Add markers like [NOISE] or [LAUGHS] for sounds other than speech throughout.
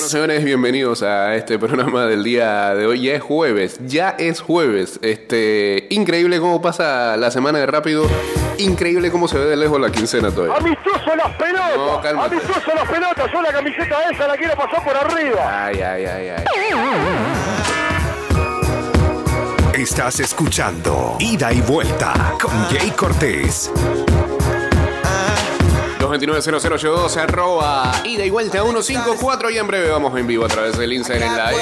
Bueno, señores, bienvenidos a este programa del día de hoy. Ya es jueves, ya es jueves. Este, increíble cómo pasa la semana de rápido. Increíble cómo se ve de lejos la quincena todavía. Amistoso las pelotas. No, cálmate. Amistoso las pelotas. Yo la camiseta esa la quiero pasar por arriba. Ay, ay, ay, ay. Estás escuchando Ida y Vuelta con Jay Cortés. 229-0082, arroba ida y vuelta 154 y en breve vamos en vivo a través del Instagram Live.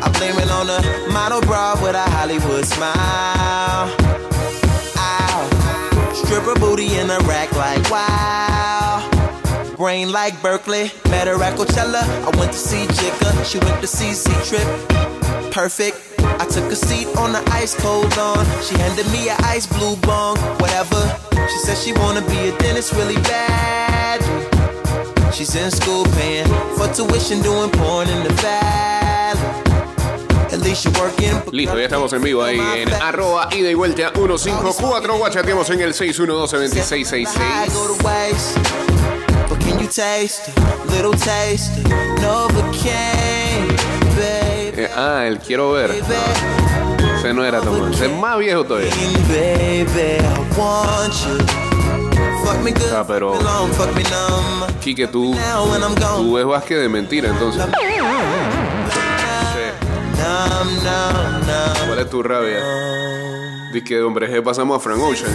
I blame it on a model bra with a Hollywood smile. Stripper booty in a rack like wow. Brain like Berkeley, met her at Coachella. I went to see Jigga, she went to CC Trip. Perfect. I took a seat on the ice cold lawn. She handed me a ice blue bong, whatever. She said she wanna be a dentist really bad. She's in school paying for tuition, doing porn in the valley. Listo, ya estamos en vivo ahí en arroba ida y vuelta 154. Guachateamos en el 612-2666. I go to waste. But can you taste a little taste of Novocaine, baby? Eh, ah, el quiero ver. Ese no era bueno. Ese es más viejo todavía. Ah, pero-. Quique, tú, tú ves básquet de mentira, entonces. ¿Cuál es tu rabia? Dice que de hombre G pasamos a Frank Ocean.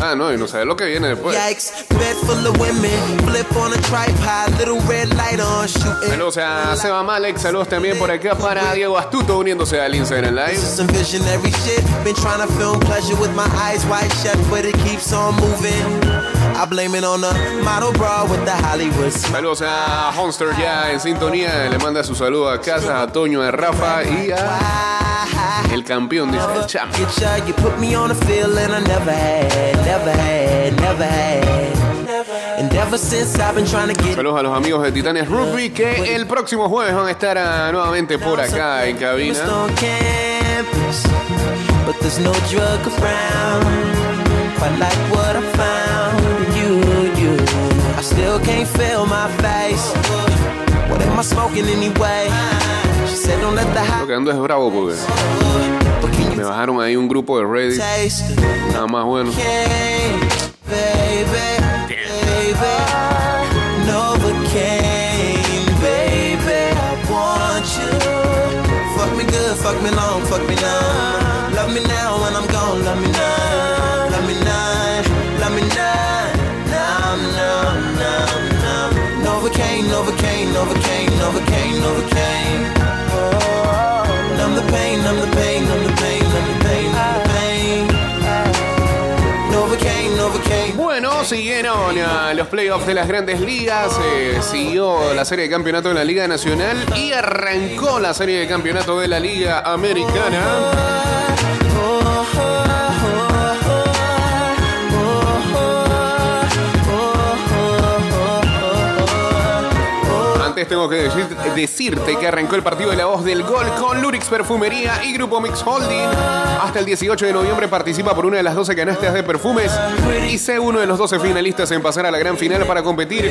Ah, no, y no sabes lo que viene después. Saludos a Seba Malek, saludos también por acá para Diego Astuto uniéndose al Instagram Live. I blame it on the model bra with the Hollywood. Saludos a Honster ya en sintonía, le manda su saludo a casa, a Toño, a Rafa y a el campeón, dice el champ. Saludos a los amigos de Titanes Rugby que el próximo jueves van a estar ah, nuevamente por acá en cabina. But there's no drug around. Quite like what I found in you, you. I still can't feel my face. What am I smoking anyway? She said, don't let the Lo hot que ando es bravo porque me bajaron ahí un grupo de Reddit, nada más bueno. Fuck me good, fuck me long, Los playoffs de las grandes ligas, eh, siguió la serie de campeonato de la Liga Nacional y arrancó la serie de campeonato de la Liga Americana. Tengo que decir- decirte que arrancó el partido de la voz del gol con Lurix Perfumería y Grupo Mix Holding. Hasta el 18 de noviembre participa por una de las 12 canastas de perfumes y sé uno de los 12 finalistas en pasar a la gran final para competir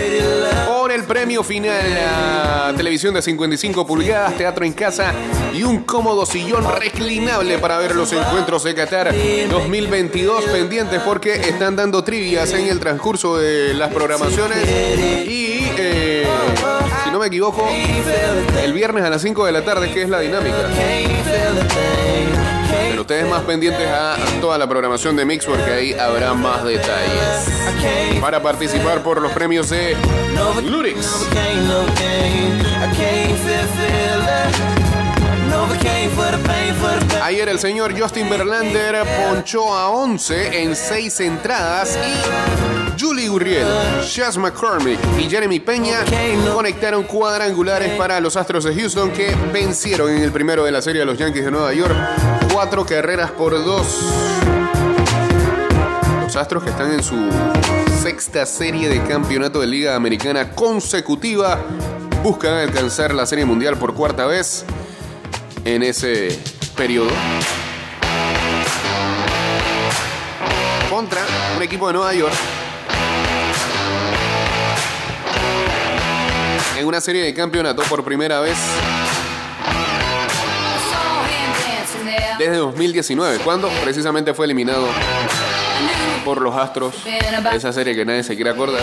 por el premio final a televisión de 55 pulgadas, teatro en casa y un cómodo sillón reclinable para ver los encuentros de Qatar 2022 pendientes porque están dando trivias en el transcurso de las programaciones y eh, me equivoco el viernes a las 5 de la tarde que es la dinámica. Pero ustedes más pendientes a toda la programación de Mix porque ahí habrá más detalles. Para participar por los premios de Lurix Ayer el señor Justin Verlander ponchó a 11 en 6 entradas y Julie Gurriel, Chas McCormick y Jeremy Peña conectaron cuadrangulares para los Astros de Houston que vencieron en el primero de la serie a los Yankees de Nueva York. Cuatro carreras por dos. Los Astros que están en su sexta serie de campeonato de Liga Americana consecutiva. Buscan alcanzar la Serie Mundial por cuarta vez en ese periodo. Contra un equipo de Nueva York. En una serie de campeonato por primera vez desde 2019, cuando precisamente fue eliminado por los Astros. Esa serie que nadie se quiere acordar,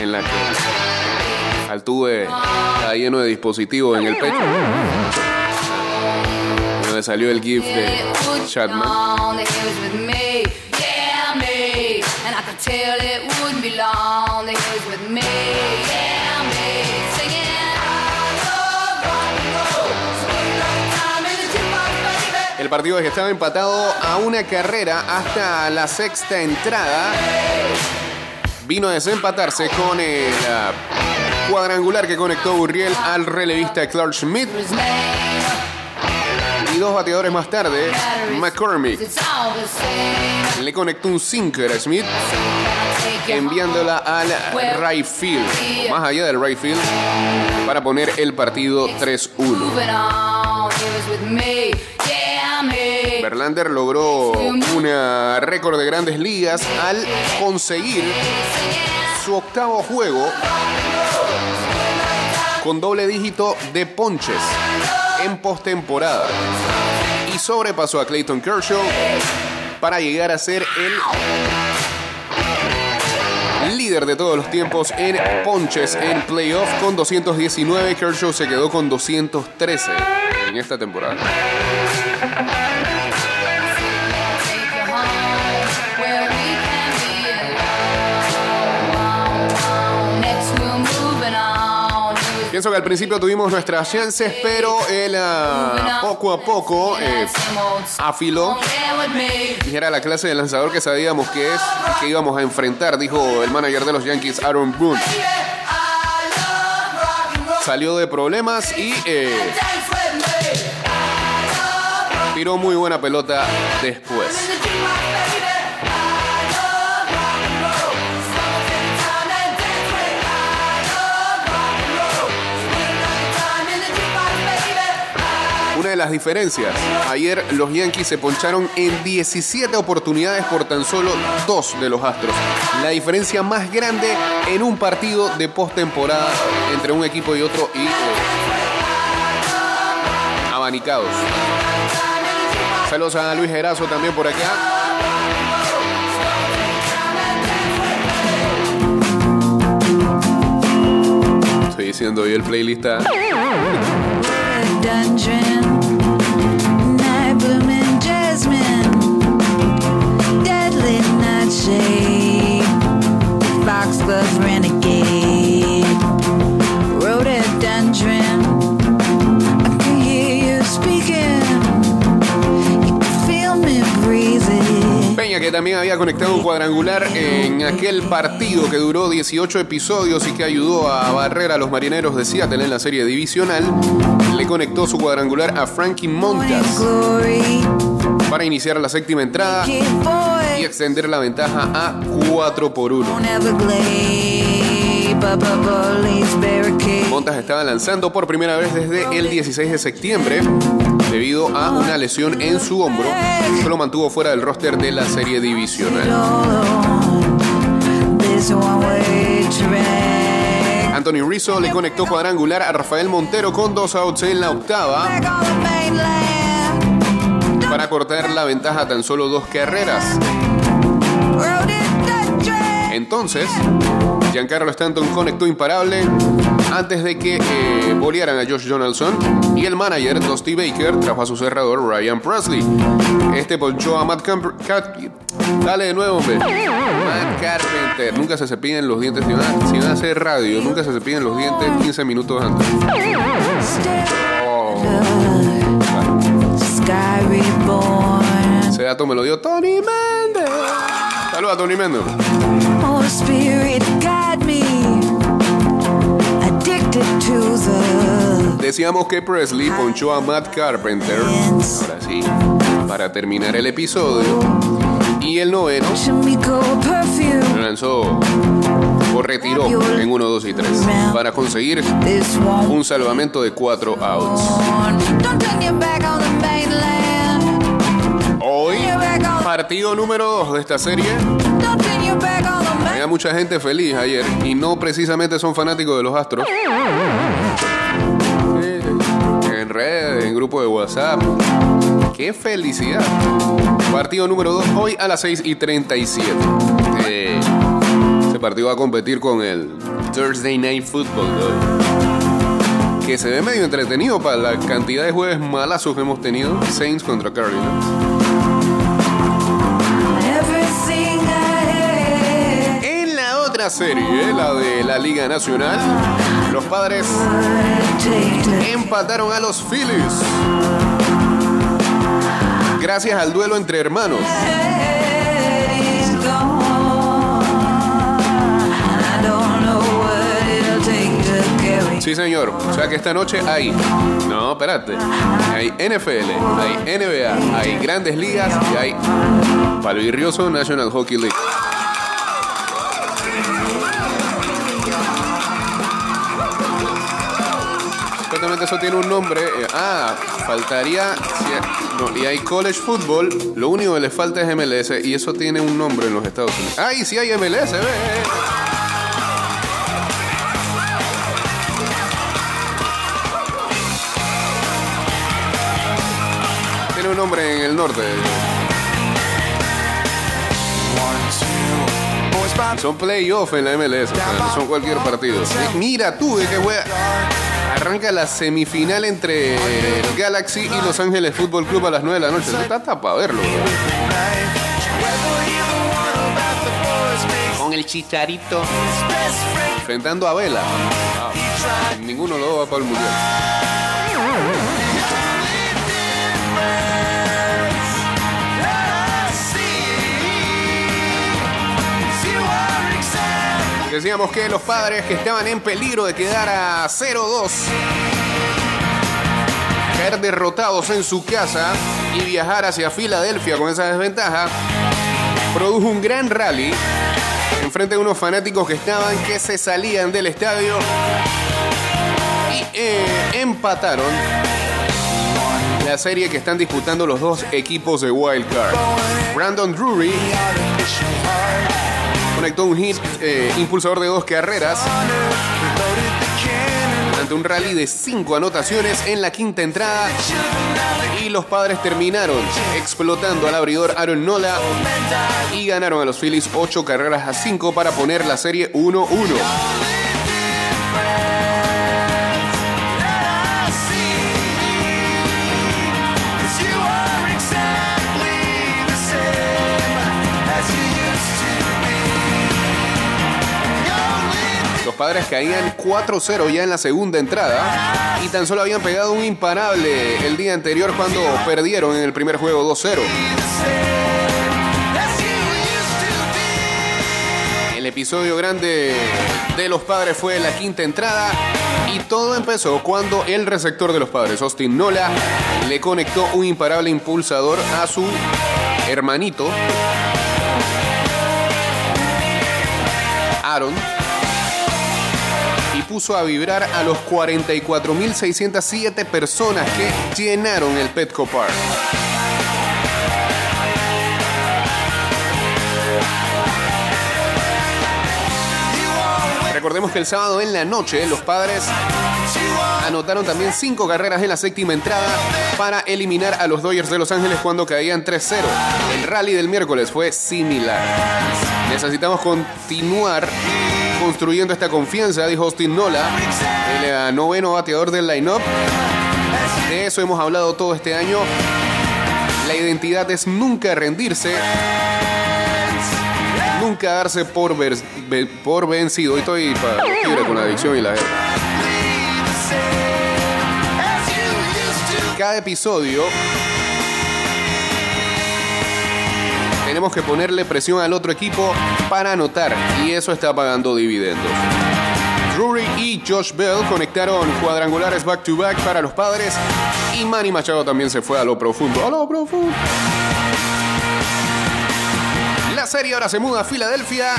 en la que Altuve está lleno de dispositivos en el pecho. Salió el GIF de Chatman. El partido estaba empatado a una carrera hasta la sexta entrada. Vino a desempatarse con el uh, cuadrangular que conectó Burriel al relevista Clark Schmidt. Y dos bateadores más tarde, McCormick. Le conectó un sinker a Smith, enviándola al right field, más allá del right field, para poner el partido 3-1. Verlander logró una récord de grandes ligas al conseguir su octavo juego con doble dígito de ponches en postemporada y sobrepasó a Clayton Kershaw para llegar a ser el líder de todos los tiempos en ponches en playoff con 219. Kershaw se quedó con 213 en esta temporada. Pienso que al principio tuvimos nuestras chances, pero él uh, poco a poco eh, afiló. Era la clase de lanzador que sabíamos que es que íbamos a enfrentar, dijo el manager de los Yankees, Aaron Boone. Salió de problemas y eh, tiró muy buena pelota después. De las diferencias, ayer los Yankees se poncharon en 17 oportunidades por tan solo dos de los Astros. La diferencia más grande en un partido de postemporada entre un equipo y otro y eh, abanicados. Saludos a Luis Gerazo también por acá. Estoy diciendo hoy el playlist. Foxglove Renegade, Rhododendron. I can hear you speaking. You can feel me breathing. Peña que también había conectado un cuadrangular en aquel partido que duró 18 episodios y que ayudó a barrer a los marineros de Seattle en la serie divisional, le conectó su cuadrangular a Frankie Montas para iniciar la séptima entrada y extender la ventaja a 4 por 1. Montas estaba lanzando por primera vez desde el 16 de septiembre debido a una lesión en su hombro que lo mantuvo fuera del roster de la serie divisional. Anthony Rizzo le conectó cuadrangular a Rafael Montero con dos outs en la octava para cortar la ventaja a tan solo dos carreras. Entonces, Giancarlo Stanton conectó imparable antes de que eh, bolearan a Josh Donaldson y el manager Dusty Baker trajo a su cerrador Ryan Presley. Este ponchó a Matt Carpenter. Dale de nuevo, hombre. Matt Carpenter. Nunca se cepillan los dientes. Si van, a, si van a hacer radio, nunca se cepillan los dientes 15 minutos antes. Oh. Ese dato me lo dio Tony Méndez. Saluda, Tony Méndez. Decíamos que Presley ponchó a Matt Carpenter. Ahora sí, para terminar el episodio. Y el noveno lo lanzó o retiró en 1, 2 y 3 para conseguir un salvamento de 4 outs. Hoy, partido número 2 de esta serie. Mucha gente feliz ayer y no precisamente son fanáticos de los Astros. En redes, en grupo de WhatsApp. ¡Qué felicidad! Partido número 2 hoy a las 6 y 37. Eh, este partido va a competir con el Thursday Night Football. Que se ve medio entretenido para la cantidad de jueves malazos que hemos tenido. Saints contra Cardinals. Otra serie, la de la Liga Nacional, los padres empataron a los Phillies gracias al duelo entre hermanos. Sí, señor. O sea que esta noche hay. No, espérate. Hay NFL, hay NBA, hay grandes ligas y hay Palvirrioso National Hockey League. Eso tiene un nombre. Eh, ah, faltaría. no, y hay college football. Lo único que le falta es MLS y eso tiene un nombre en los Estados Unidos. ¡Ay, sí hay MLS! Tiene un nombre en el norte. Son playoffs en la MLS, son cualquier partido. Mira tú de qué wea. Arranca la semifinal entre el Galaxy y Los Ángeles Fútbol Club a las 9 de la noche. Eso está para verlo. Con el chicharito. Enfrentando a Vela. Ah, ninguno lo va para el mundial. Decíamos que los padres que estaban en peligro de quedar a 0-2, caer derrotados en su casa y viajar hacia Filadelfia con esa desventaja, produjo un gran rally enfrente de unos fanáticos que estaban que se salían del estadio y eh, empataron la serie que están disputando los dos equipos de Wild Card. Brandon Drury conectó un hit eh, impulsador de dos carreras. Ante un rally de cinco anotaciones en la quinta entrada. Y los padres terminaron explotando al abridor Aaron Nola. Y ganaron a los Phillies ocho carreras a cinco para poner la serie 1-1. Padres caían 4-0 ya en la segunda entrada y tan solo habían pegado un imparable el día anterior cuando perdieron en el primer juego 2-0. El episodio grande de los padres fue la quinta entrada y todo empezó cuando el receptor de los padres, Austin Nola, le conectó un imparable impulsador a su hermanito, Aaron puso a vibrar a los 44.607 personas que llenaron el Petco Park. Recordemos que el sábado en la noche los padres anotaron también cinco carreras en la séptima entrada para eliminar a los Dodgers de Los Ángeles cuando caían 3-0. El rally del miércoles fue similar. Necesitamos continuar construyendo esta confianza, dijo Austin Nola, el eh, noveno bateador del line-up. De eso hemos hablado todo este año. La identidad es nunca rendirse, nunca darse por, por vencido. Y estoy para con la adicción y la guerra. Cada episodio tenemos que ponerle presión al otro equipo para anotar y eso está pagando dividendos. Drury y Josh Bell conectaron cuadrangulares back to back para los padres y Manny Machado también se fue a lo profundo. A lo profundo. Serie ahora se muda a Filadelfia.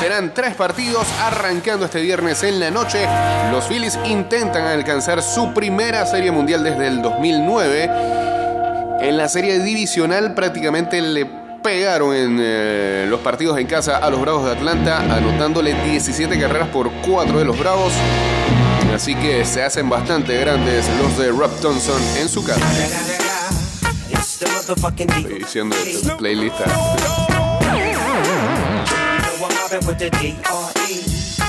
Serán tres partidos arrancando este viernes en la noche. Los Phillies intentan alcanzar su primera serie mundial desde el 2009. En la serie divisional prácticamente le pegaron en eh, los partidos en casa a los Bravos de Atlanta, anotándole 17 carreras por 4 de los Bravos. Así que se hacen bastante grandes los de Rob Thompson en su casa. Estoy diciendo esto, playlist.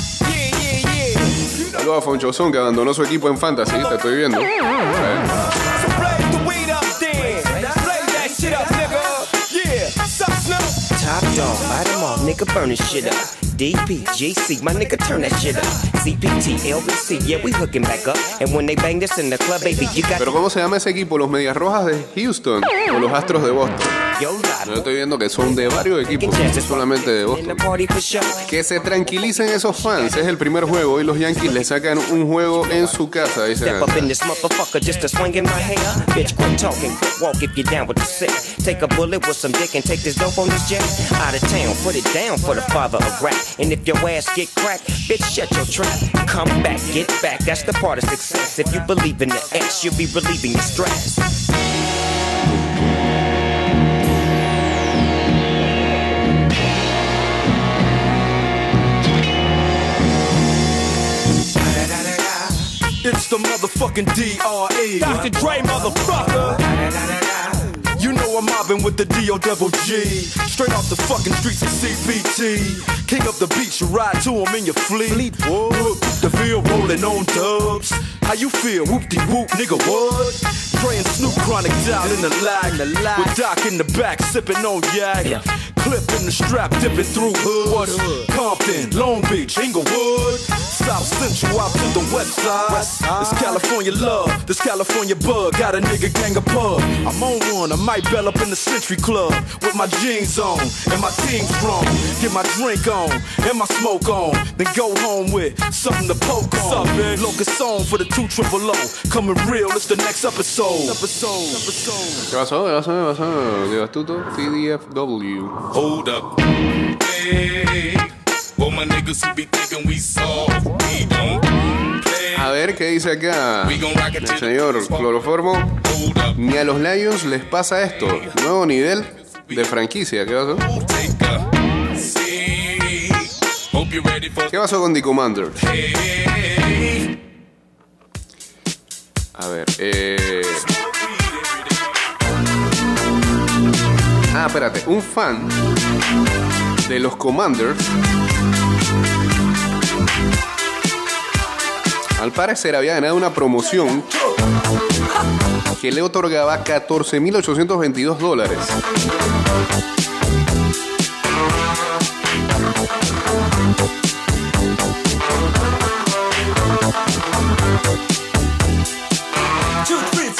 Saludos a Fonchozón que abandonó su equipo en Fantasy, te estoy viendo. Top dog, bite all, nigga, burn this shit up. DP, GC, my nigga, turn that shit up. CPT, LBC, yeah, we hooking back up. And when they bang this in the club, baby, you got Pero ¿cómo se llama ese equipo? ¿Los Medias Rojas de Houston o los Astros de Boston? Yo estoy viendo que son de varios equipos, no solamente de Boston. Que se tranquilicen esos fans. Es el primer juego y los Yankees le sacan un juego en su casa. Dicen. Step up in this motherfucker just to swing in my hair. Bitch, quit talking, quit walk if you're down with the sick. Take a bullet with some dick and take this dope on this jet. Out of town, put it down for the father of rap. And if your ass get cracked, bitch, shut your trap. Come back, get back, that's the part of success. If you believe in the X, you'll be relieving your stress. It's the motherfucking DRE. Dr. Dre, motherfucker. You know I'm mobbing with the D.O. double G. Straight off the fucking streets of CPT. King of the beach, you ride to him in your fleet. Whoop, the field rolling on dubs. How you feel? Whoop de whoop, nigga, what? Praying Snoop Chronic down in the lag. The lag. With Doc in the back, sipping on yak. Clip in the strap, dipping through hood. Compton, Long Beach, Inglewood. South Central out to the west side. This California love, this California bug. Got a nigga gang of pub. I'm on one, I might bell up in the Century Club. With my jeans on and my team strong. Get my drink on and my smoke on. Then go home with something to poke on. What's up, man? Locust song for the two triple O. Coming real, it's the next episode. Episode, episode. ¿Qué pasó? ¿Qué pasó? ¿Qué pasó? De Astuto, TDFW. Hold up. Hey, well, my niggas who be thinking we soft, we don't play. A ver qué dice acá el señor. Cloroformo. Ni a los Lions les pasa esto. Nuevo nivel de franquicia. ¿Qué pasó? ¿Qué pasó con The Commanders? hey. A ver, eh. Ah, espérate. Un fan de los Commanders. Al parecer había ganado una promoción que le otorgaba 14.822 dólares.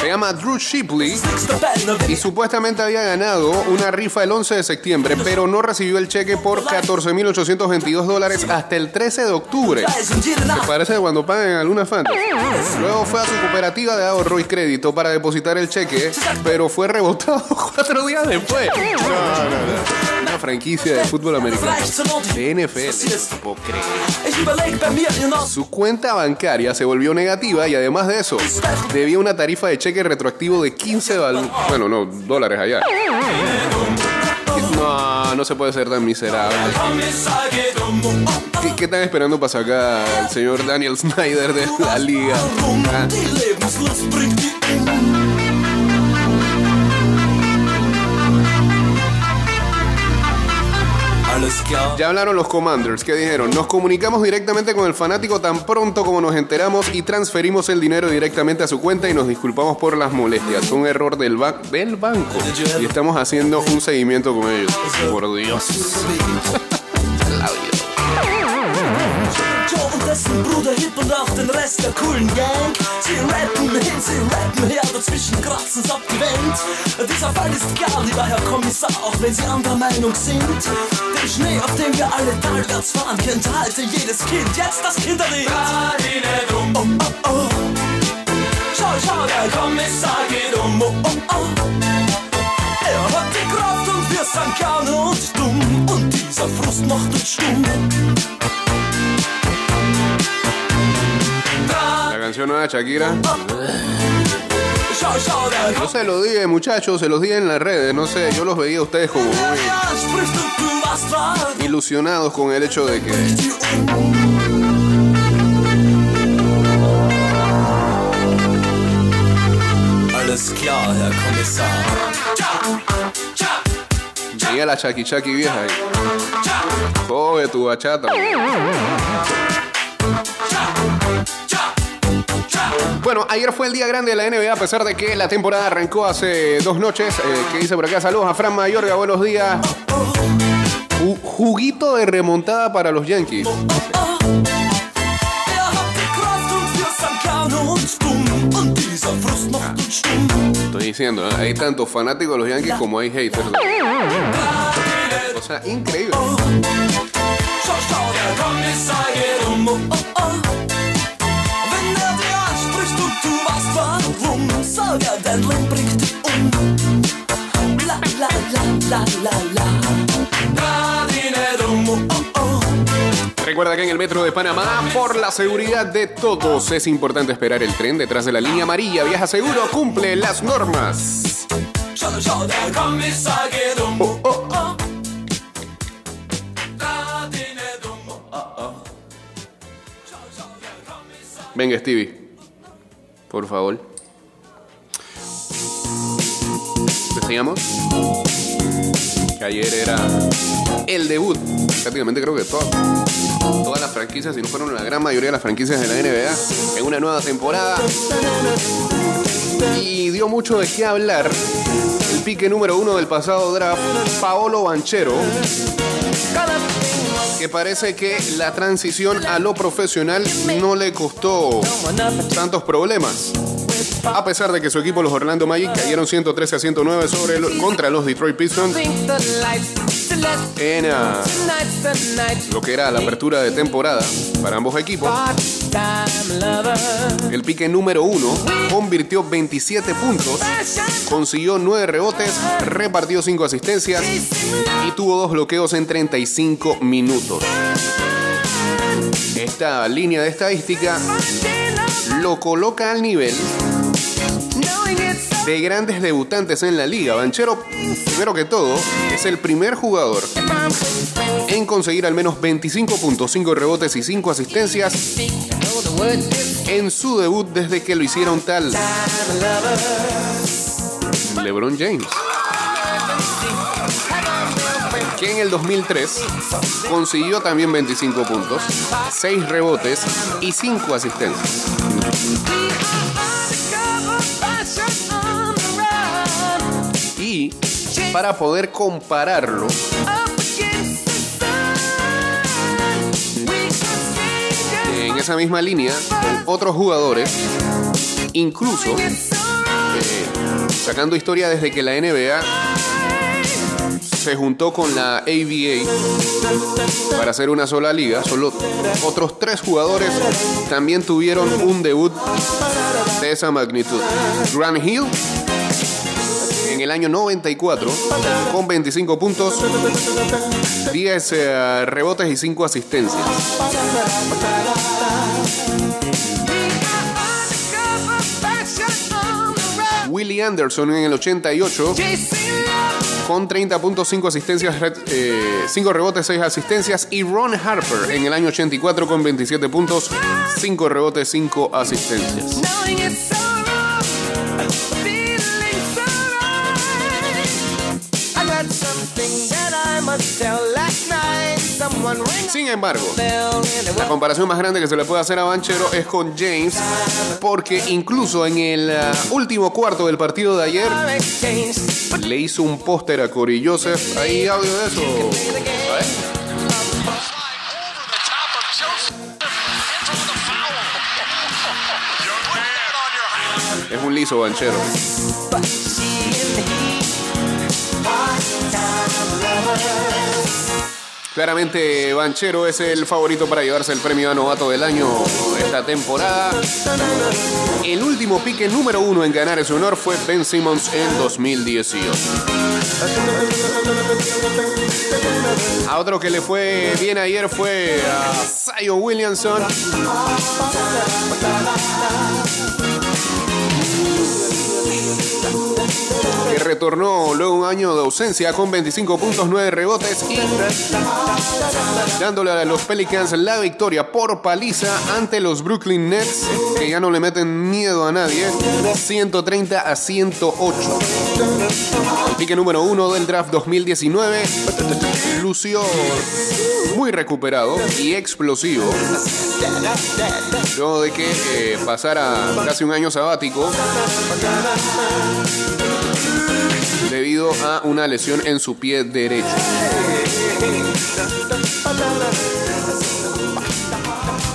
Se llama Drew Shipley y supuestamente había ganado una rifa el 11 de septiembre, pero no recibió el cheque por 14.822 dólares hasta el 13 de octubre. Me parece cuando pagan alguna fantasy. Luego fue a su cooperativa de ahorro y crédito para depositar el cheque, pero fue rebotado [LAUGHS] cuatro días después. No, no, no. Franquicia de fútbol americano. De NFL. No puedo creer. Su cuenta bancaria se volvió negativa y además de eso, debía una tarifa de cheque retroactivo de 15 dólares. Bueno, no, dólares allá. No, no se puede ser tan miserable. ¿Qué, qué están esperando para sacar al señor Daniel Snyder de la liga? Ah, ya hablaron los Commanders, ¿qué dijeron? Nos comunicamos directamente con el fanático tan pronto como nos enteramos y transferimos el dinero directamente a su cuenta y nos disculpamos por las molestias. Fue un error del, ba- del banco y estamos haciendo un seguimiento con ellos. Por Dios. [LAUGHS] Dessen Bruder Hip und auch den Rest der coolen Gang. Sie rappen hin, sie rappen her, dazwischen kratzen's ab die Wand. Dieser Fall ist egal, lieber Herr Kommissar, auch wenn Sie anderer Meinung sind. Den Schnee, auf dem wir alle talwärts fahren, kennt halte jedes Kind. Jetzt das Kinderlied. Oh, oh, oh. Schau, schau, der Kommissar geht um. Oh, oh, oh. Er hat die Kraft und wir sind gerne und dumm. Und stumm. Canción nueva de Shakira. Yo se los dije, muchachos, se los dije en las redes. No sé, yo los veía a ustedes como muy ilusionados con el hecho de que venía la Chaki Chaki vieja ahí. Coge tu bachata. Bueno, ayer fue el día grande de la NBA, a pesar de que la temporada arrancó hace dos noches. Eh, que dice por acá, saludos a Fran Mayorga, buenos días. Ju- juguito de remontada para los Yankees. Estoy diciendo, ¿eh? hay tanto fanáticos de los Yankees como hay haters. O sea, increíble. La, la, la, la, la, la. Oh, oh. Recuerda que en el metro de Panamá, por la seguridad de todos, es importante esperar el tren detrás de la línea amarilla. Viaja seguro, cumple las normas. Oh, oh. Venga, Stevie. Por favor. Decíamos que ayer era el debut, prácticamente creo que todo- todas las franquicias, si no fueron la gran mayoría de las franquicias de la NBA, en una nueva temporada. Y dio mucho de qué hablar el pique número uno del pasado draft, Paolo Banchero, que parece que la transición a lo profesional no le costó tantos problemas. A pesar de que su equipo, los Orlando Magic, cayeron 113 a 109 sobre lo- contra los Detroit Pistons en lo que era la apertura de temporada para ambos equipos. El pique número uno convirtió 27 puntos, consiguió 9 rebotes, repartió 5 asistencias y tuvo dos bloqueos en 35 minutos. Esta línea de estadística lo coloca al nivel de grandes debutantes en la liga. Banchero, primero que todo, es el primer jugador en conseguir al menos 25 puntos, 5 rebotes y 5 asistencias en su debut desde que lo hicieron tal LeBron James. Que en el 2003 consiguió también 25 puntos, 6 rebotes y 5 asistencias. Para poder compararlo, en esa misma línea, con otros jugadores, incluso eh, sacando historia desde que la NBA se juntó con la ABA para hacer una sola liga, solo otros tres jugadores también tuvieron un debut de esa magnitud. Grant Hill en el año 94 con 25 puntos, 10 eh, rebotes y 5 asistencias. Willie Anderson en el 88 con 30.5 asistencias, 5 rebotes, 6 asistencias. Y Ron Harper en el año 84 con 27 puntos, 5 rebotes, 5 asistencias. Sin embargo, la comparación más grande que se le puede hacer a Banchero es con James, porque incluso en el uh, último cuarto del partido de ayer le hizo un póster a Corey Joseph. ¿Hay audio de eso? A ver. Es un liso Banchero. Claramente Banchero es el favorito para llevarse el premio a novato del año esta temporada. El último pique número uno en ganar ese honor fue Ben Simmons en 2018. A otro que le fue bien ayer fue a Zion Williamson. Que retornó luego un año de ausencia con 25 puntos, 9 rebotes y dándole a los Pelicans la victoria por paliza ante los Brooklyn Nets, que ya no le meten miedo a nadie, 130 a 108. Pique número 1 del draft 2019, lució muy recuperado y explosivo. Luego de que eh, pasara casi un año sabático debido a una lesión en su pie derecho.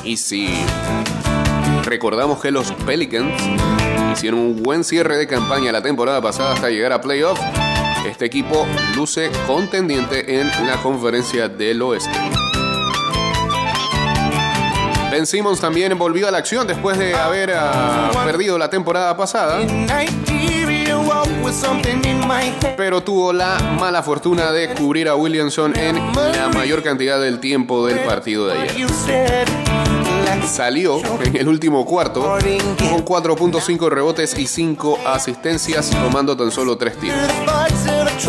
Y si recordamos que los Pelicans hicieron un buen cierre de campaña la temporada pasada hasta llegar a playoff, este equipo luce contendiente en la conferencia del oeste. Ben Simmons también volvió a la acción después de haber ah, perdido la temporada pasada. Pero tuvo la mala fortuna de cubrir a Williamson en la mayor cantidad del tiempo del partido de ayer. Salió en el último cuarto con 4.5 rebotes y 5 asistencias, tomando tan solo 3 tiros.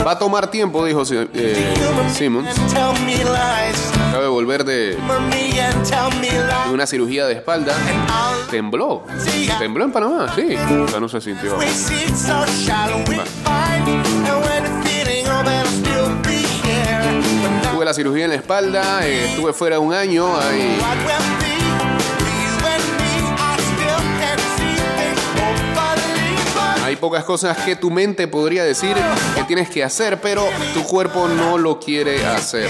Va a tomar tiempo, dijo eh, Simmons. Acaba de volver de, de una cirugía de espalda. Tembló. Tembló en Panamá, sí. Sea, no se sintió. Tuve la cirugía en la espalda, eh, estuve fuera un año. Ahí. Hay pocas cosas que tu mente podría decir que tienes que hacer, pero tu cuerpo no lo quiere hacer.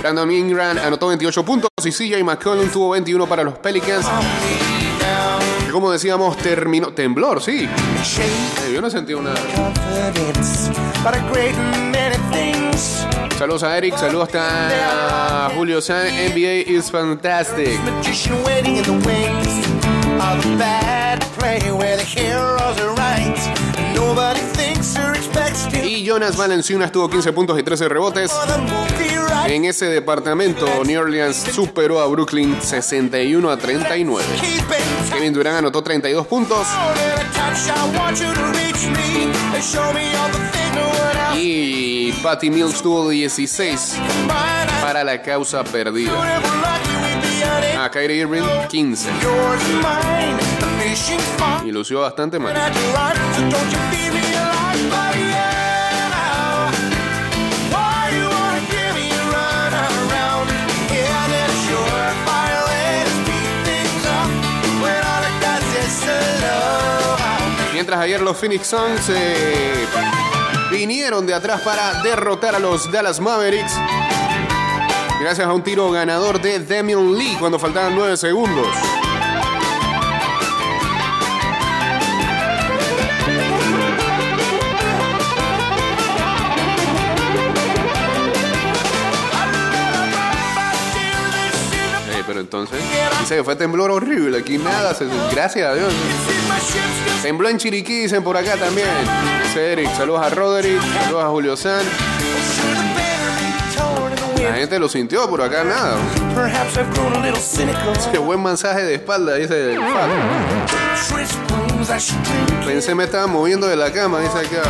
Brandon Ingram anotó 28 puntos y CJ McCollum tuvo 21 para los Pelicans. Como decíamos, terminó. Temblor, sí. Yo no sentí una. Saludos a Eric, saludos a Julio San. NBA is fantastic. Y Jonas Valenciunas tuvo 15 puntos y 13 rebotes. En ese departamento, New Orleans superó a Brooklyn 61 a 39. Kevin Durant anotó 32 puntos. Y Patty Mills tuvo 16 para la causa perdida. A Kyrie Irving 15. Y lució bastante mal. Mientras ayer los Phoenix Suns eh, vinieron de atrás para derrotar a los Dallas Mavericks. Gracias a un tiro ganador de Damian Lee cuando faltaban 9 segundos. Eh, pero entonces, dice que fue temblor horrible. Aquí nada, gracias a Dios. Tembló en Chiriquí, dicen por acá también. Dice Eric, saludos a Roderick, saludos a Julio San. La gente lo sintió, por acá nada. Qué buen mensaje de espalda, dice el Fat. Pensé me estaba moviendo de la cama, dice acá.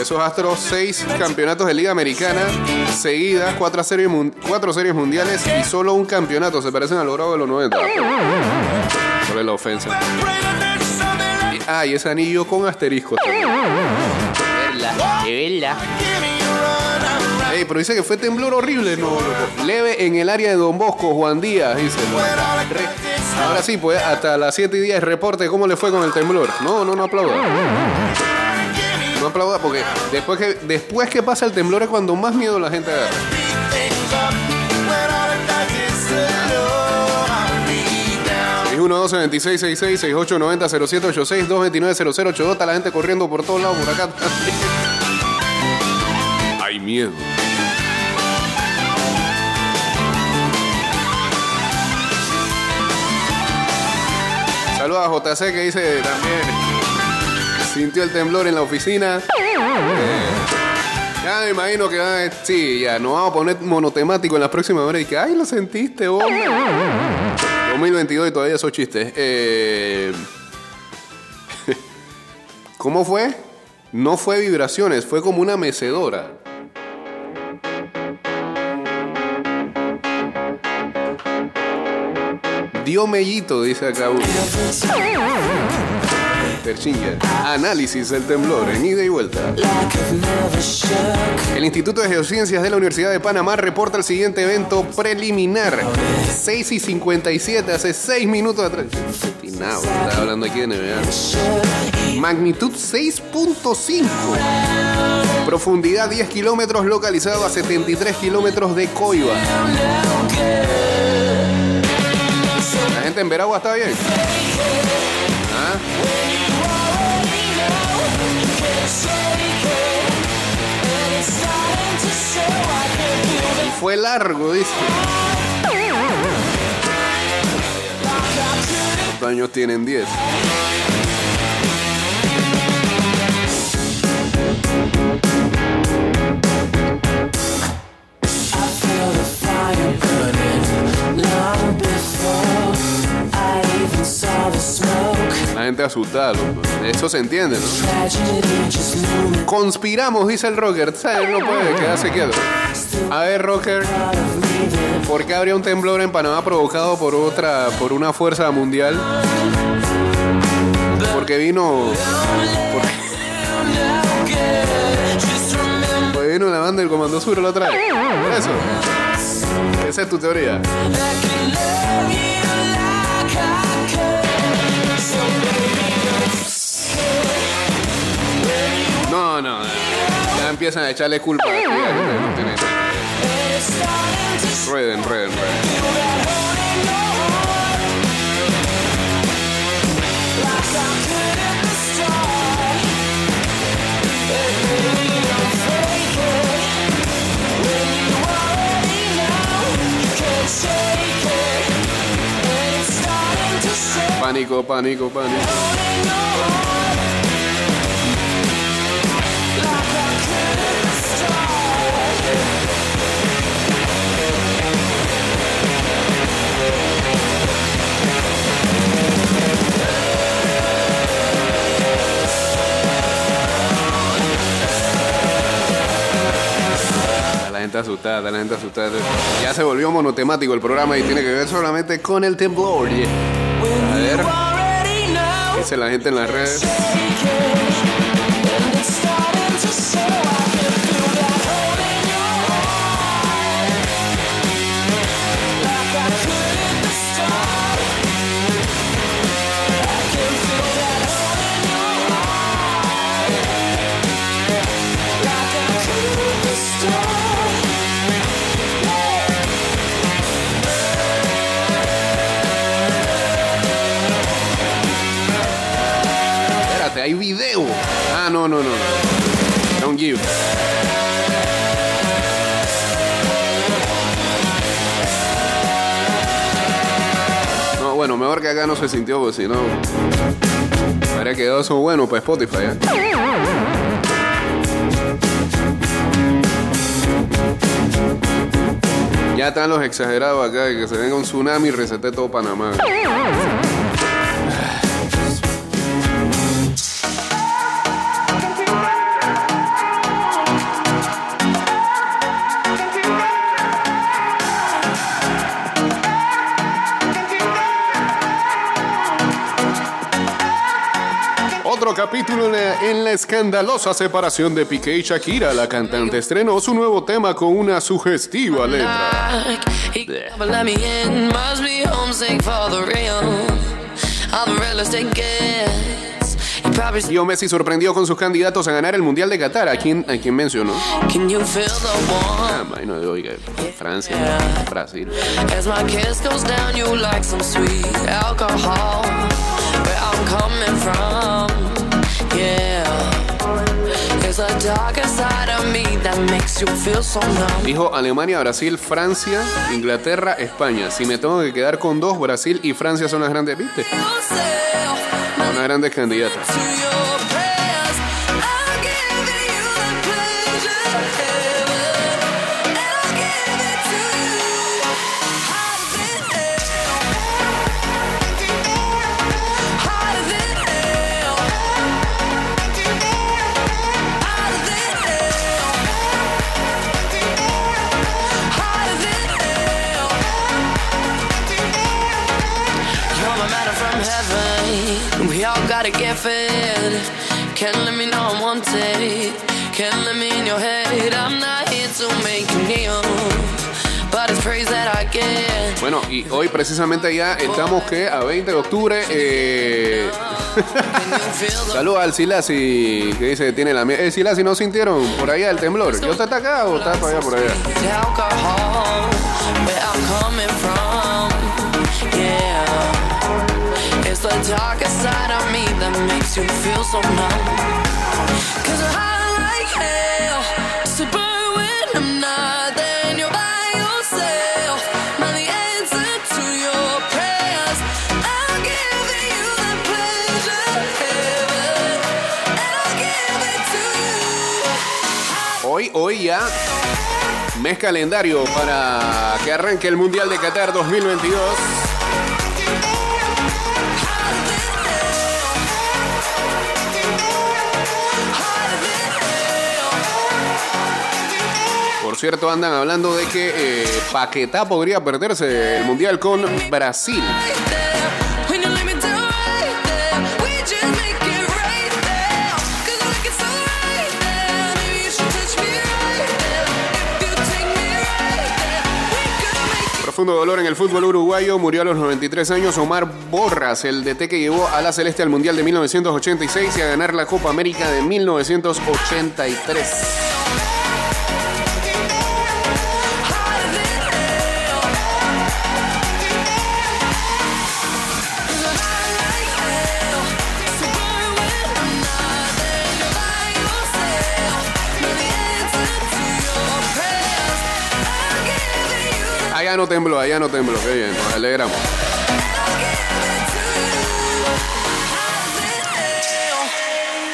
Esos Astros, seis campeonatos de Liga Americana seguidas, cuatro series, cuatro series mundiales y solo un campeonato. Se parecen al logrado de los 90. La ofensa. Y- Ah, y ese anillo con asterisco. Ey, pero dice que fue temblor horrible, no, loco. Leve en el área de Don Bosco, Juan Díaz, dice. Re- Ahora sí, pues hasta las 7 y 10 reporte cómo le fue con el temblor. No, no, no aplauda. No aplauda porque después que, después que pasa el temblor es cuando más miedo la gente agarra. 612-2666-6890-0786-229-0082. La gente corriendo por todos lados, por acá. [LAUGHS] Hay miedo. Saludos a JC que dice también. Sintió el temblor en la oficina. [LAUGHS] Ya me imagino que va a sí, ya nos vamos a poner monotemático en la próxima hora y que, ay, lo sentiste, vos. 2022 y todavía esos chistes. Eh, [LAUGHS] ¿Cómo fue? No fue vibraciones, fue como una mecedora. Dio mellito, dice acá uno. Perchinger. Análisis del temblor en ida y vuelta. El Instituto de Geociencias de la Universidad de Panamá reporta el siguiente evento preliminar. 6 y 57, hace 6 minutos atrás. Hablando aquí de NBA. Magnitud 6.5. Profundidad 10 kilómetros, localizado a 73 kilómetros de Coiba. La gente en Veragua está bien. ¿Ah? Fue largo, dice. ¿Cuántos años tienen 10? La gente asustada. Eso se entiende, ¿no? Conspiramos, dice el rocker. ¿Sabes? No puede quedarse quieto. A ver, rocker. ¿Por qué habría un temblor en Panamá provocado por otra, por una fuerza mundial? Porque vino. Porque, vino la banda del Comando Sur la otra vez. Eso. Esa es tu teoría. Ya empiezan a echarle culpa. Rueden, rueden, rueden. Pánico, pánico, pánico. La gente asustada, la gente asustada. Ya se volvió monotemático el programa y tiene que ver solamente con el temblor. A ver. Dice la gente en las redes. Hay video. Ah, no, no, no. no. Don't give. No, bueno, mejor que acá no se sintió, porque si no. Habría quedado eso bueno para Spotify, ¿eh? Ya están los exagerados acá de que se venga un tsunami y resete todo Panamá. Capítulo en la, en la escandalosa separación de Piqué y Shakira. La cantante estrenó su nuevo tema con una sugestiva letra. Leo Messi sorprendió con sus candidatos a ganar el Mundial de Qatar. ¿A quién, a quién mencionó? Ah, imagino, oiga, Francia, Brasil. Coming from, Dijo Alemania, Brasil, Francia, Inglaterra, España. Si me tengo que quedar con dos, Brasil y Francia son las grandes, ¿viste? Son las grandes candidatas. Gotta get fed. Can't let me know I'm wanted. Can't let me in your head. I'm not here to make you kneel. Bueno, y hoy precisamente ya estamos que a 20 de octubre. Eh... [LAUGHS] Saludos al Silasi que dice que tiene la mía. Eh, Silasi, ¿no sintieron por allá el temblor? ¿Yo está acá o está para allá por allá? I'm that makes you feel so numb. Cause I'm high like hell. To burn when I'm not. Then you're by yourself. Now the answer to your prayers. I'll give you the pleasure heaven. And I'll give it to you. Hoy, hoy ya. Mes calendario para que arranque el Mundial de Qatar 2022. Cierto, andan hablando de que eh, Paquetá podría perderse el Mundial con Brasil. Profundo dolor en el fútbol uruguayo. Murió a los 93 años Omar Borras, el DT que llevó a la Celeste al Mundial de 1986 y a ganar la Copa América de 1983. Allá no tembló, allá no tembló. Qué bien, nos alegramos.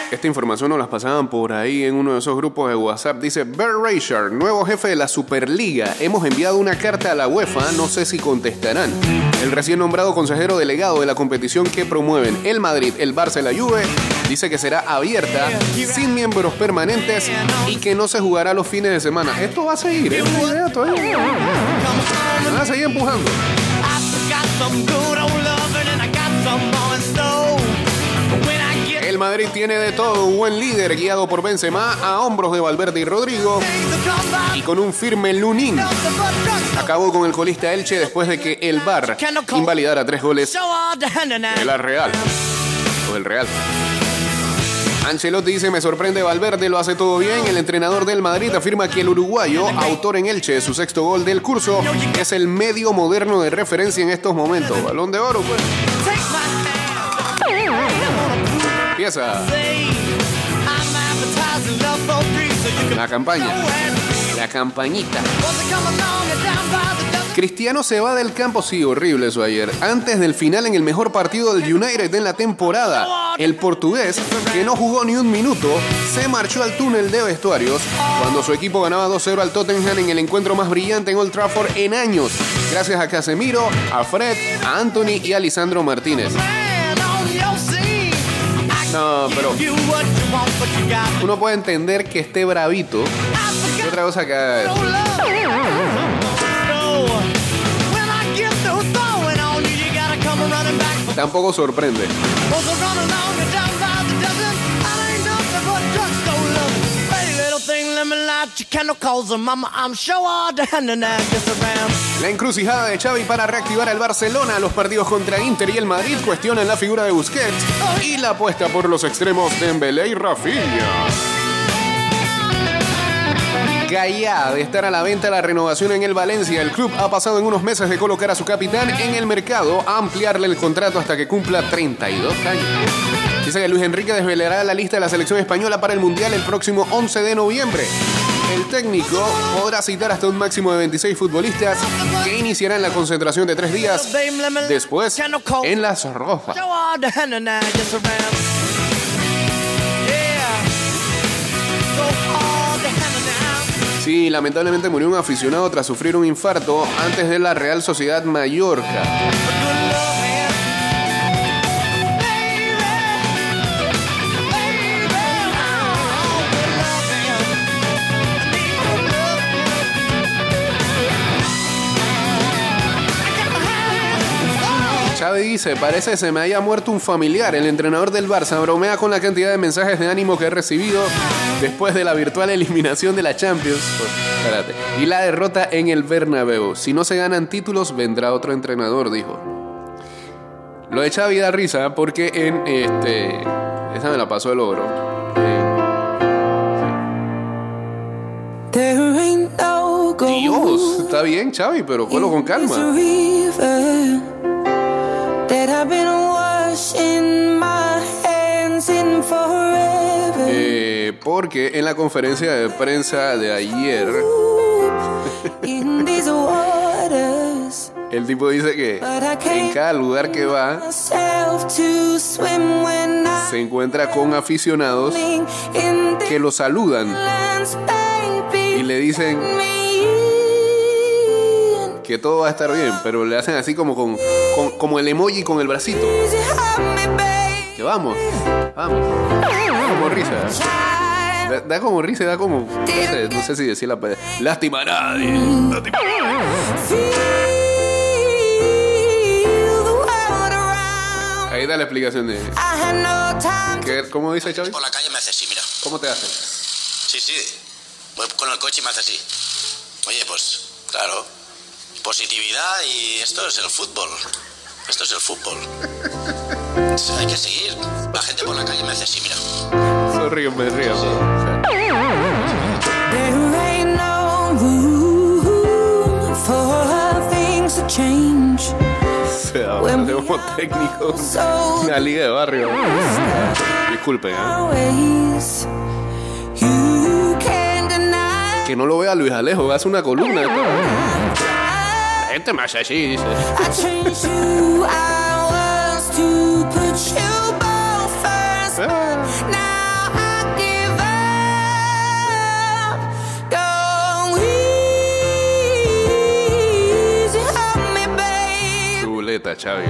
Esta información nos las pasaban por ahí en uno de esos grupos de WhatsApp. Dice, Bert Reichard, nuevo jefe de la Superliga. Hemos enviado una carta a la UEFA, no sé si contestarán. El recién nombrado consejero delegado de la competición que promueven el Madrid, el Barça y la Juve, dice que será abierta, sin miembros permanentes y que no se jugará los fines de semana. Esto va a seguir, ¿eh? Van a seguir empujando. El Madrid tiene de todo, un buen líder guiado por Benzema a hombros de Valverde y Rodrigo y con un firme Lunin. Acabó con el colista Elche después de que el VAR invalidara tres goles de la Real o Real. Ancelotti dice, me sorprende Valverde, lo hace todo bien. El entrenador del Madrid afirma que el uruguayo, autor en Elche de su sexto gol del curso, es el medio moderno de referencia en estos momentos. Balón de oro, pues. La campaña. La campañita. Cristiano se va del campo, sí, horrible eso ayer. Antes del final en el mejor partido del United en la temporada, el portugués, que no jugó ni un minuto, se marchó al túnel de vestuarios cuando su equipo ganaba 2-0 al Tottenham en el encuentro más brillante en Old Trafford en años, gracias a Casemiro, a Fred, a Anthony y a Lisandro Martínez. No, pero uno puede entender que esté bravito. ¿Qué otra cosa que? Tampoco sorprende. La encrucijada de Xavi para reactivar al Barcelona. Los partidos contra Inter y el Madrid cuestionan la figura de Busquets y la apuesta por los extremos de Dembélé y Rafinha. Gaya de estar a la venta la renovación en el Valencia. El club ha pasado en unos meses de colocar a su capitán en el mercado ampliarle el contrato hasta que cumpla 32 años. Dice que Luis Enrique desvelará la lista de la selección española para el Mundial el próximo 11 de noviembre. El técnico podrá citar hasta un máximo de 26 futbolistas que iniciarán la concentración de tres días después en las Rozas. Sí, lamentablemente murió un aficionado tras sufrir un infarto antes de la Real Sociedad Mallorca. Dice, parece que se me haya muerto un familiar. El entrenador del Barça bromea con la cantidad de mensajes de ánimo que he recibido después de la virtual eliminación de la Champions. Oh, espérate. Y la derrota en el Bernabéu. Si no se ganan títulos, vendrá otro entrenador, dijo. Lo de Xavi da risa porque en este... Esa me la pasó el oro. Dios, está bien, Xavi, pero cuelo con calma. Eh, porque en la conferencia de prensa de ayer, el tipo dice que en cada lugar que va se encuentra con aficionados que lo saludan y le dicen que todo va a estar bien, pero le hacen así como con, con- como el emoji con el bracito. Que vamos, vamos. Da como risa. Da, da como risa, da como. No sé, no sé si decir la. Lástima a nadie. Lástima a nadie. Ahí da la explicación de. ¿Qué- ¿Cómo dice Chavi? Por la calle me hace así, mira. ¿Cómo te hace? Sí, sí. Voy con el coche y me hace así. Oye, pues, claro. Positividad y esto es el fútbol. Esto es el fútbol. Hay que seguir. La gente por la calle me hace así, mira. Sorry, me río. O sea, tenemos técnicos. [LAUGHS] Una liga de barrio. Disculpen, ¿eh? Que no lo vea Luis Alejo, hace una columna. Gente hace así, dice. Chuleta, Chavi.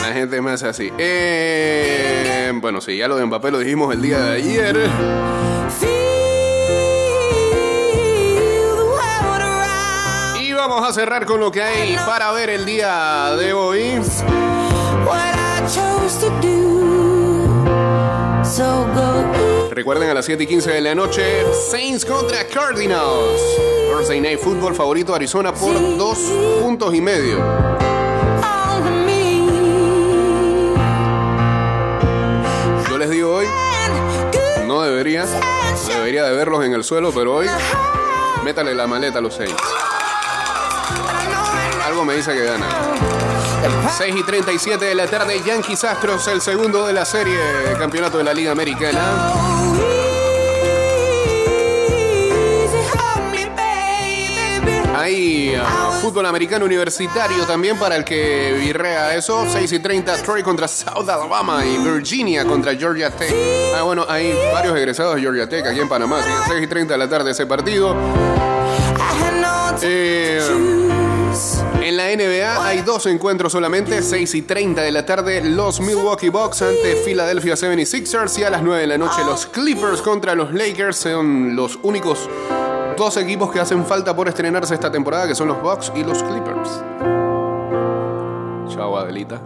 La gente me hace así. Eh, bueno, sí, ya lo de Mbappé lo dijimos el día de ayer. Vamos a cerrar con lo que hay para ver el día de hoy. Recuerden a las 7 y 15 de la noche, Saints contra Cardinals. Thursday Night Football favorito Arizona por dos puntos y medio. Yo les digo hoy, no debería, no debería de verlos en el suelo, pero hoy, métale la maleta a los Saints. Algo me dice que gana. 6 y 37 de la tarde, Yankees Astros, el segundo de la serie campeonato de la Liga Americana. Hay ah, fútbol americano universitario también para el que virrea eso. 6 y 30, Troy contra South Alabama y Virginia contra Georgia Tech. Ah, bueno, hay varios egresados de Georgia Tech aquí en Panamá. Así que 6 y 30 de la tarde ese partido. Eh, en la NBA hay dos encuentros solamente, 6 y 30 de la tarde, los Milwaukee Bucks ante Philadelphia 76ers y a las 9 de la noche los Clippers contra los Lakers. Son los únicos dos equipos que hacen falta por estrenarse esta temporada, que son los Bucks y los Clippers. Chao, Adelita.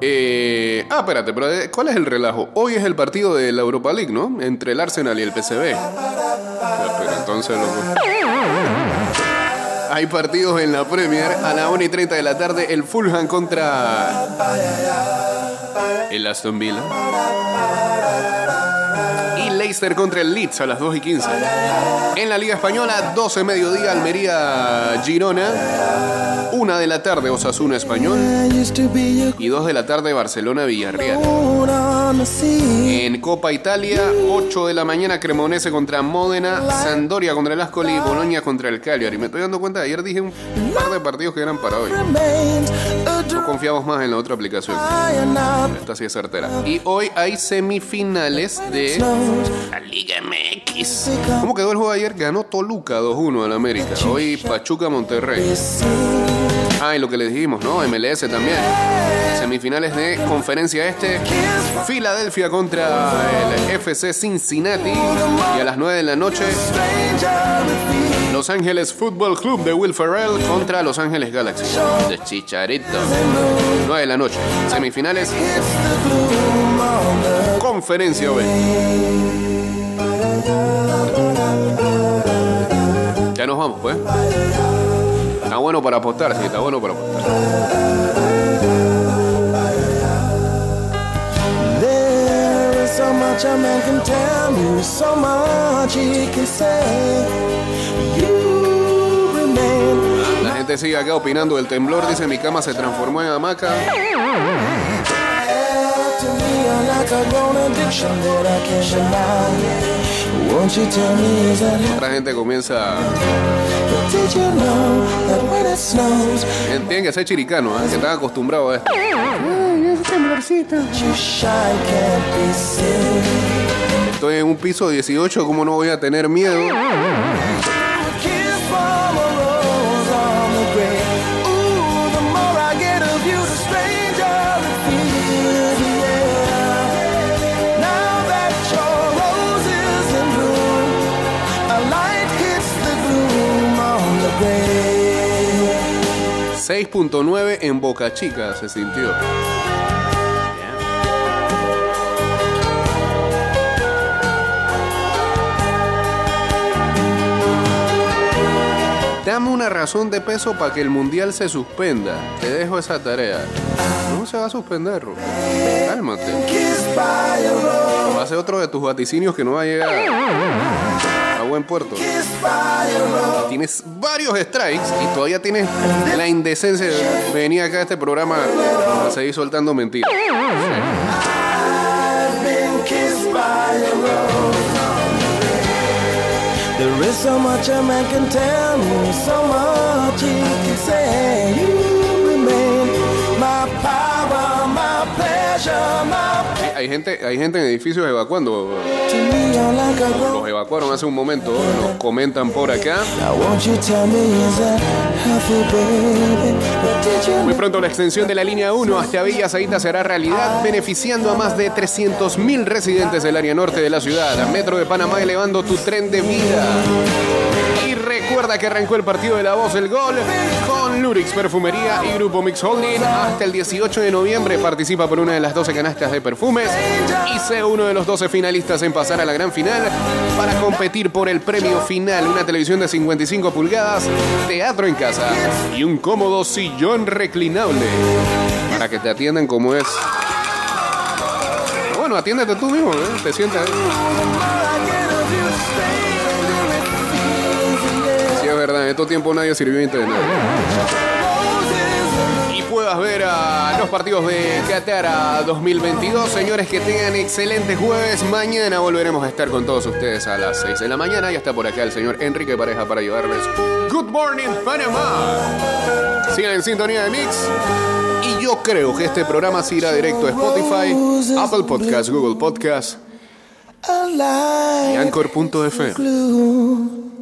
Eh, ah, espérate, pero eh, ¿cuál es el relajo? Hoy es el partido de la Europa League, ¿no? Entre el Arsenal y el PSV. Pero entonces lo... Hay partidos en la Premier a la 1 y 30 de la tarde. El Fulham contra el Aston Villa. Y Leicester contra el Leeds a las 2 y 15. En la Liga Española, 12 mediodía, Almería Girona. 1 de la tarde, Osasuna Español. Y 2 de la tarde, Barcelona Villarreal. En Copa Italia, 8 de la mañana, Cremonese contra Módena. Sampdoria contra el Ascoli. Boloña contra el Cagliari. Me estoy dando cuenta, ayer dije un par de partidos que eran para hoy. No confiamos más en la otra aplicación. Esta sí es certera. Y hoy hay semifinales de la Liga MX. ¿Cómo quedó el juego ayer? Ganó Toluca 2-1 al América. Hoy Pachuca Monterrey. Ah, y lo que le dijimos, ¿no? MLS también. Semifinales de conferencia este. Filadelfia contra el FC Cincinnati. Y a las 9 de la noche. Los Ángeles Football Club de Will Ferrell contra Los Ángeles Galaxy. De Chicharito. 9 de la noche. Semifinales. Conferencia B. Ya nos vamos, pues. Está bueno para apostar, sí, está bueno para apostar. There is so much a man can tell you, so much he can say. You remain La gente sigue acá opinando del temblor. Dice: Mi cama se transformó en hamaca. To me like a grown addiction that I can't deny. Won't you tell me is that Otra gente comienza. Did you know that when it snows, Tienen que ser chiricanos, ¿eh? que están acostumbrados a esto. you shine can't be seen? Estoy en un piso 18, ¿cómo no voy a tener miedo? 6.9 en Boca Chica se sintió. Dame una razón de peso para que el mundial se suspenda. Te dejo esa tarea. No se va a suspender, Rubén. Cálmate. Va a ser otro de tus vaticinios que no va a llegar buen puerto. Tienes varios strikes y todavía tienes la indecencia de venir acá a este programa a seguir soltando mentiras. Hay gente, hay gente en edificios evacuando. Los evacuaron hace un momento. Nos comentan por acá. Muy pronto la extensión de la línea 1 hasta Villa Zaita será realidad, beneficiando a más de 300.000 residentes del área norte de la ciudad. Metro de Panamá elevando tu tren de vida. Recuerda que arrancó el partido de la voz del gol con Lurix Perfumería y Grupo Mix Holding. Hasta el 18 de noviembre participa por una de las 12 canastas de perfumes y sé uno de los 12 finalistas en pasar a la gran final para competir por el premio final. Una televisión de 55 pulgadas, teatro en casa y un cómodo sillón reclinable para que te atiendan como es. Bueno, atiéndete tú mismo, ¿eh? te sientas. En estos tiempos nadie sirvió internet. Y puedas ver a los partidos de Qatar 2022. Señores, que tengan excelente jueves. Mañana volveremos a estar con todos ustedes a las 6 de la mañana. Ya está por acá el señor Enrique Pareja para ayudarles. Good morning, Panamá. Sigan en sintonía de Mix. Y yo creo que este programa se irá directo a Spotify, Apple Podcast, Google Podcast y Anchor.fm.